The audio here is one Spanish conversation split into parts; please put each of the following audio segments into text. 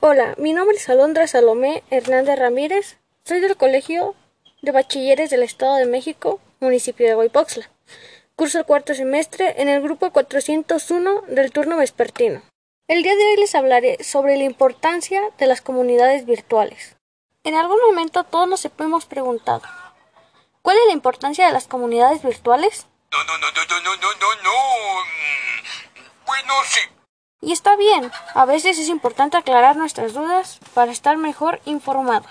Hola, mi nombre es Alondra Salomé Hernández Ramírez. Soy del Colegio de Bachilleres del Estado de México, municipio de Guaypoxla. Curso el cuarto semestre en el grupo 401 del turno vespertino. El día de hoy les hablaré sobre la importancia de las comunidades virtuales. En algún momento todos nos hemos preguntado, ¿cuál es la importancia de las comunidades virtuales? No, no, no, no, no, no, no, no. Mm, bueno, sí, y está bien, a veces es importante aclarar nuestras dudas para estar mejor informados.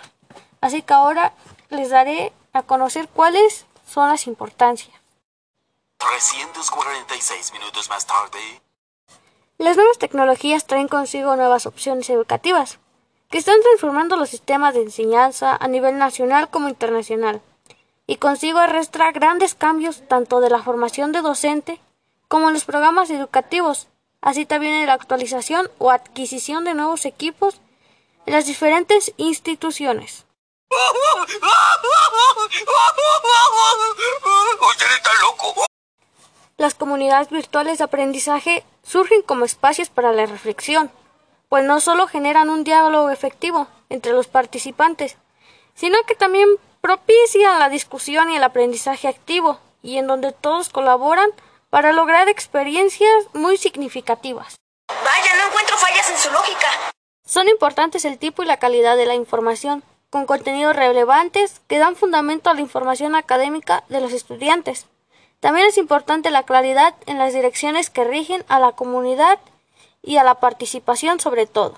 Así que ahora les daré a conocer cuáles son las importancias. 346 minutos más tarde. Las nuevas tecnologías traen consigo nuevas opciones educativas, que están transformando los sistemas de enseñanza a nivel nacional como internacional, y consigo arrastra grandes cambios tanto de la formación de docente como en los programas educativos, así también en la actualización o adquisición de nuevos equipos en las diferentes instituciones. Las comunidades virtuales de aprendizaje surgen como espacios para la reflexión, pues no solo generan un diálogo efectivo entre los participantes, sino que también propician la discusión y el aprendizaje activo, y en donde todos colaboran para lograr experiencias muy significativas. Vaya, no encuentro fallas en su lógica. Son importantes el tipo y la calidad de la información, con contenidos relevantes que dan fundamento a la información académica de los estudiantes. También es importante la claridad en las direcciones que rigen a la comunidad y a la participación sobre todo.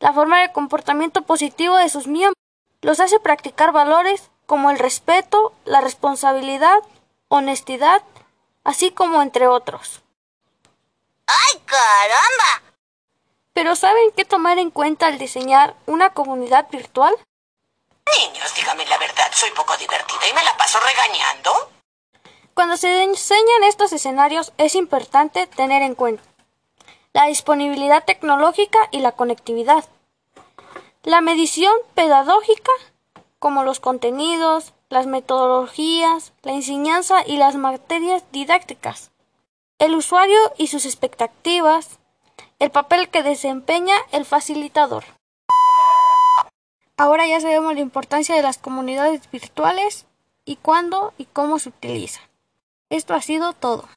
La forma de comportamiento positivo de sus miembros los hace practicar valores como el respeto, la responsabilidad, honestidad, así como entre otros. ¡Ay, caramba! Pero ¿saben qué tomar en cuenta al diseñar una comunidad virtual? Niños, dígame la verdad, soy poco divertida y me la paso regañando. Cuando se diseñan estos escenarios es importante tener en cuenta la disponibilidad tecnológica y la conectividad, la medición pedagógica, como los contenidos, las metodologías, la enseñanza y las materias didácticas, el usuario y sus expectativas, el papel que desempeña el facilitador. Ahora ya sabemos la importancia de las comunidades virtuales y cuándo y cómo se utiliza. Esto ha sido todo.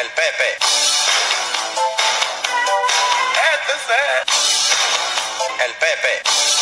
El Pepe. El Pepe.